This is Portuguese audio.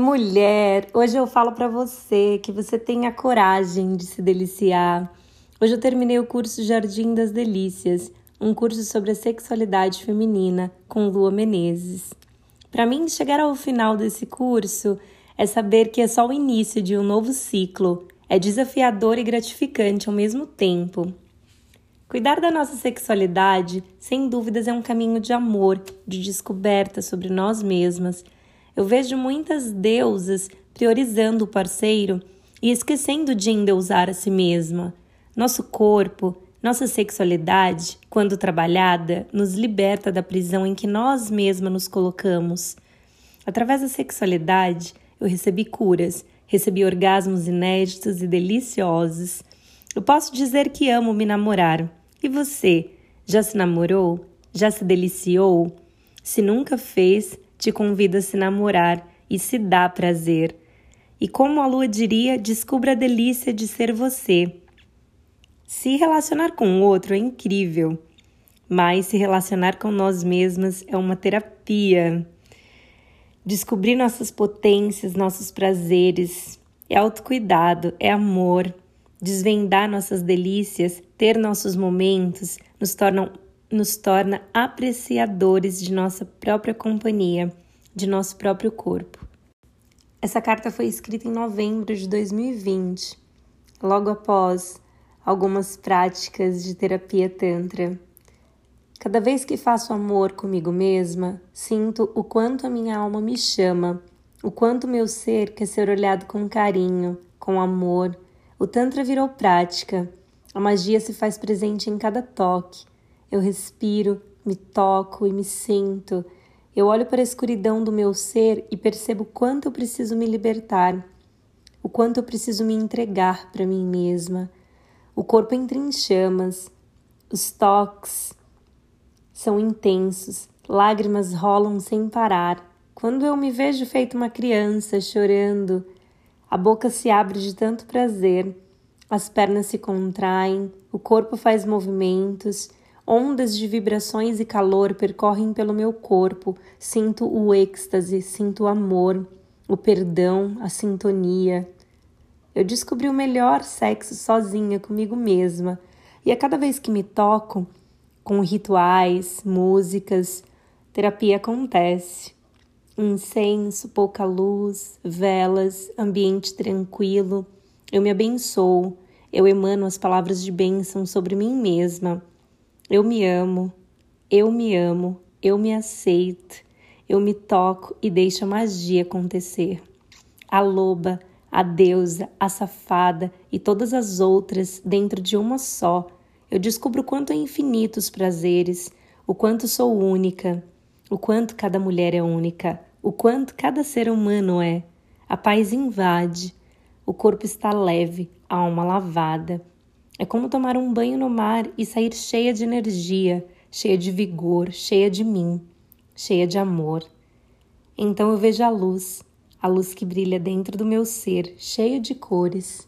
Mulher, hoje eu falo para você que você tenha coragem de se deliciar. Hoje eu terminei o curso Jardim das Delícias, um curso sobre a sexualidade feminina com Lua Menezes. Para mim, chegar ao final desse curso é saber que é só o início de um novo ciclo. É desafiador e gratificante ao mesmo tempo. Cuidar da nossa sexualidade, sem dúvidas, é um caminho de amor, de descoberta sobre nós mesmas. Eu vejo muitas deusas priorizando o parceiro e esquecendo de endeusar a si mesma. Nosso corpo, nossa sexualidade, quando trabalhada, nos liberta da prisão em que nós mesmas nos colocamos. Através da sexualidade, eu recebi curas, recebi orgasmos inéditos e deliciosos. Eu posso dizer que amo me namorar. E você, já se namorou? Já se deliciou? Se nunca fez, te convido a se namorar e se dá prazer. E como a lua diria, descubra a delícia de ser você. Se relacionar com o outro é incrível, mas se relacionar com nós mesmas é uma terapia. Descobrir nossas potências, nossos prazeres, é autocuidado, é amor, desvendar nossas delícias, ter nossos momentos, nos, tornam, nos torna apreciadores de nossa própria companhia, de nosso próprio corpo. Essa carta foi escrita em novembro de 2020, logo após algumas práticas de terapia Tantra. Cada vez que faço amor comigo mesma, sinto o quanto a minha alma me chama, o quanto meu ser quer ser olhado com carinho, com amor, o Tantra virou prática. A magia se faz presente em cada toque. Eu respiro, me toco e me sinto. Eu olho para a escuridão do meu ser e percebo quanto eu preciso me libertar, o quanto eu preciso me entregar para mim mesma. O corpo entra em chamas, os toques são intensos, lágrimas rolam sem parar. Quando eu me vejo feito uma criança chorando, a boca se abre de tanto prazer, as pernas se contraem, o corpo faz movimentos, ondas de vibrações e calor percorrem pelo meu corpo, sinto o êxtase, sinto o amor, o perdão, a sintonia. Eu descobri o melhor sexo sozinha comigo mesma, e a cada vez que me toco, com rituais, músicas, terapia acontece incenso, pouca luz, velas, ambiente tranquilo. Eu me abençoo, eu emano as palavras de bênção sobre mim mesma. Eu me amo, eu me amo, eu me aceito, eu me toco e deixo a magia acontecer. A loba, a deusa, a safada e todas as outras dentro de uma só. Eu descubro quanto é infinito os prazeres, o quanto sou única, o quanto cada mulher é única o quanto cada ser humano é. A paz invade, o corpo está leve, a alma lavada. É como tomar um banho no mar e sair cheia de energia, cheia de vigor, cheia de mim, cheia de amor. Então eu vejo a luz, a luz que brilha dentro do meu ser, cheio de cores.